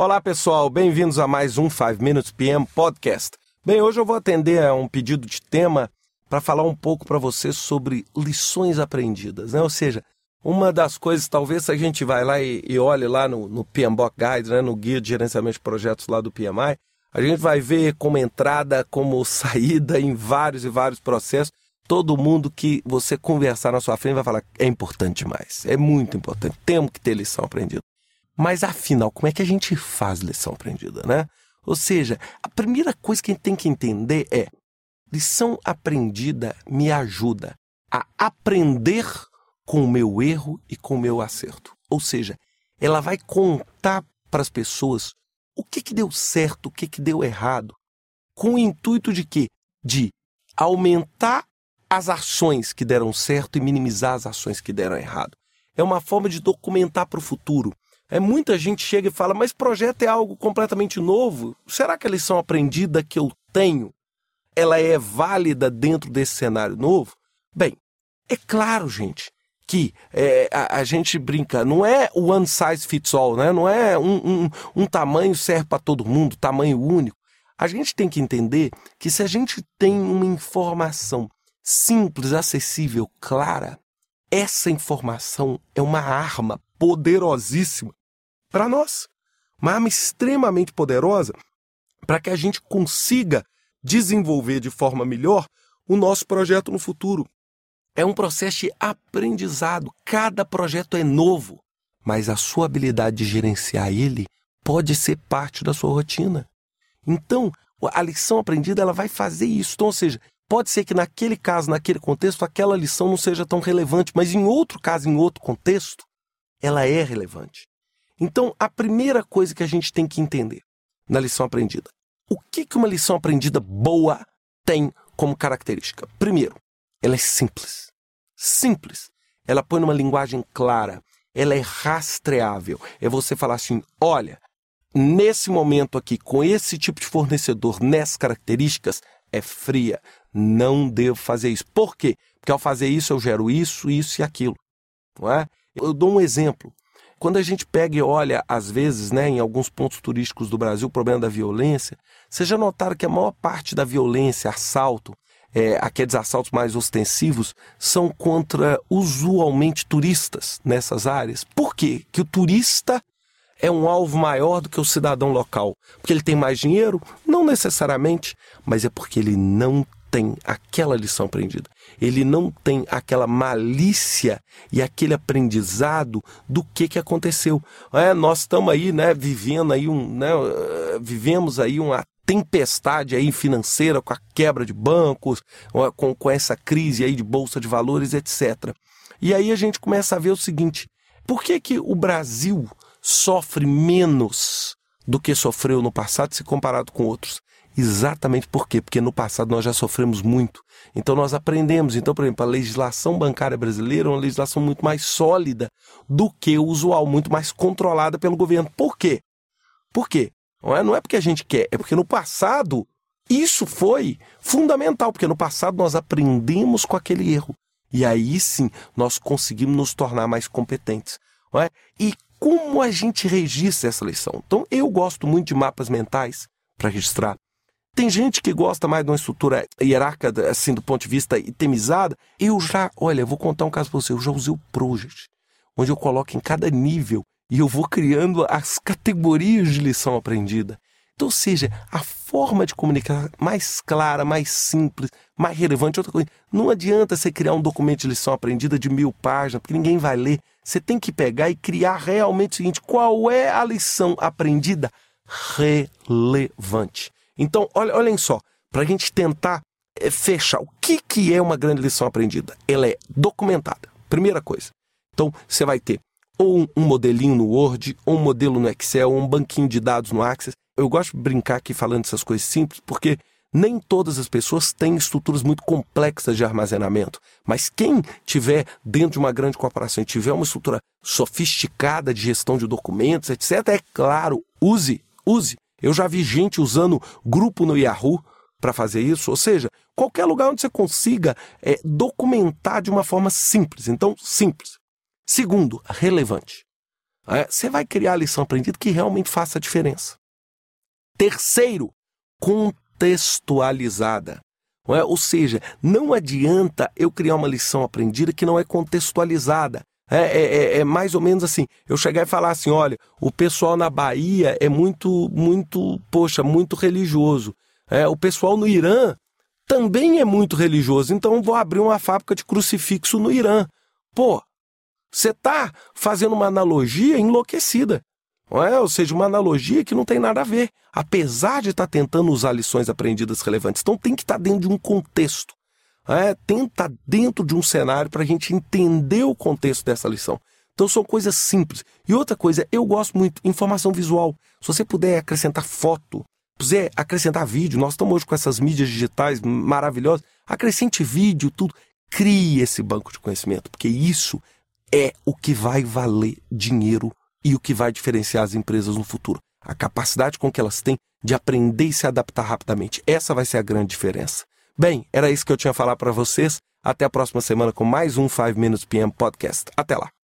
Olá, pessoal, bem-vindos a mais um 5 Minutes PM Podcast. Bem, hoje eu vou atender a um pedido de tema para falar um pouco para você sobre lições aprendidas, né? Ou seja, uma das coisas, talvez, se a gente vai lá e, e olhe lá no, no PMBOK Guide, né, no Guia de Gerenciamento de Projetos lá do PMI, a gente vai ver como entrada, como saída em vários e vários processos. Todo mundo que você conversar na sua frente vai falar, é importante demais, é muito importante, temos que ter lição aprendida. Mas afinal, como é que a gente faz lição aprendida, né? Ou seja, a primeira coisa que a gente tem que entender é: lição aprendida me ajuda a aprender com o meu erro e com o meu acerto. Ou seja, ela vai contar para as pessoas o que, que deu certo, o que, que deu errado, com o intuito de quê? De aumentar as ações que deram certo e minimizar as ações que deram errado. É uma forma de documentar para o futuro. É, muita gente chega e fala, mas projeto é algo completamente novo. Será que a lição aprendida que eu tenho, ela é válida dentro desse cenário novo? Bem, é claro, gente, que é, a, a, gente brinca, não é one size fits all, né? não é um, um, um tamanho serve para todo mundo, tamanho único. A gente tem que entender que se a gente tem uma informação simples, acessível, clara, essa informação é uma arma poderosíssima para nós. Uma arma extremamente poderosa para que a gente consiga desenvolver de forma melhor o nosso projeto no futuro. É um processo de aprendizado. Cada projeto é novo, mas a sua habilidade de gerenciar ele pode ser parte da sua rotina. Então, a lição aprendida ela vai fazer isso. Então, ou seja, pode ser que naquele caso, naquele contexto, aquela lição não seja tão relevante, mas em outro caso, em outro contexto, ela é relevante. Então, a primeira coisa que a gente tem que entender na lição aprendida, o que, que uma lição aprendida boa tem como característica? Primeiro, ela é simples. Simples. Ela põe numa linguagem clara. Ela é rastreável. É você falar assim: olha, nesse momento aqui, com esse tipo de fornecedor, nessas características, é fria. Não devo fazer isso. Por quê? Porque ao fazer isso eu gero isso, isso e aquilo. Não é? Eu dou um exemplo. Quando a gente pega e olha, às vezes, né, em alguns pontos turísticos do Brasil, o problema da violência, vocês já notaram que a maior parte da violência, assalto, é, aqueles assaltos mais ostensivos, são contra usualmente turistas nessas áreas. Por quê? Que o turista é um alvo maior do que o cidadão local. Porque ele tem mais dinheiro? Não necessariamente, mas é porque ele não tem aquela lição aprendida. Ele não tem aquela malícia e aquele aprendizado do que, que aconteceu. É, nós estamos aí, né, vivendo aí um, né, vivemos aí uma tempestade aí financeira com a quebra de bancos, com, com essa crise aí de bolsa de valores, etc. E aí a gente começa a ver o seguinte: por que, que o Brasil sofre menos do que sofreu no passado se comparado com outros? Exatamente por quê? Porque no passado nós já sofremos muito. Então nós aprendemos. Então, por exemplo, a legislação bancária brasileira é uma legislação muito mais sólida do que o usual, muito mais controlada pelo governo. Por quê? Por quê? Não é, não é porque a gente quer, é porque no passado isso foi fundamental, porque no passado nós aprendemos com aquele erro. E aí sim nós conseguimos nos tornar mais competentes. Não é? E como a gente registra essa lição? Então, eu gosto muito de mapas mentais para registrar. Tem gente que gosta mais de uma estrutura hierárquica, assim, do ponto de vista itemizada. Eu já, olha, vou contar um caso para você. Eu já usei o Project, onde eu coloco em cada nível e eu vou criando as categorias de lição aprendida. Então, ou seja, a forma de comunicar mais clara, mais simples, mais relevante. Outra coisa, não adianta você criar um documento de lição aprendida de mil páginas, porque ninguém vai ler. Você tem que pegar e criar realmente o seguinte: qual é a lição aprendida relevante? Então, olha, olhem só, para a gente tentar é, fechar, o que, que é uma grande lição aprendida? Ela é documentada, primeira coisa. Então, você vai ter ou um, um modelinho no Word, ou um modelo no Excel, ou um banquinho de dados no Access. Eu gosto de brincar aqui falando essas coisas simples, porque nem todas as pessoas têm estruturas muito complexas de armazenamento. Mas quem tiver dentro de uma grande corporação e tiver uma estrutura sofisticada de gestão de documentos, etc., é claro, use, use. Eu já vi gente usando grupo no Yahoo para fazer isso, ou seja, qualquer lugar onde você consiga é, documentar de uma forma simples. Então, simples. Segundo, relevante. É, você vai criar a lição aprendida que realmente faça a diferença. Terceiro, contextualizada. É? Ou seja, não adianta eu criar uma lição aprendida que não é contextualizada. É, é, é, é, mais ou menos assim, eu chegar e falar assim, olha, o pessoal na Bahia é muito, muito, poxa, muito religioso. É, o pessoal no Irã também é muito religioso, então vou abrir uma fábrica de crucifixo no Irã. Pô, você está fazendo uma analogia enlouquecida. É? Ou seja, uma analogia que não tem nada a ver, apesar de estar tá tentando usar lições aprendidas relevantes. Então tem que estar tá dentro de um contexto. É? Tenta dentro de um cenário para a gente entender o contexto dessa lição. Então são coisas simples. E outra coisa, eu gosto muito informação visual. Se você puder acrescentar foto, puder acrescentar vídeo, nós estamos hoje com essas mídias digitais maravilhosas, acrescente vídeo, tudo. Crie esse banco de conhecimento, porque isso é o que vai valer dinheiro e o que vai diferenciar as empresas no futuro. A capacidade com que elas têm de aprender e se adaptar rapidamente. Essa vai ser a grande diferença. Bem, era isso que eu tinha a falar para vocês. Até a próxima semana com mais um 5 Minutes PM Podcast. Até lá.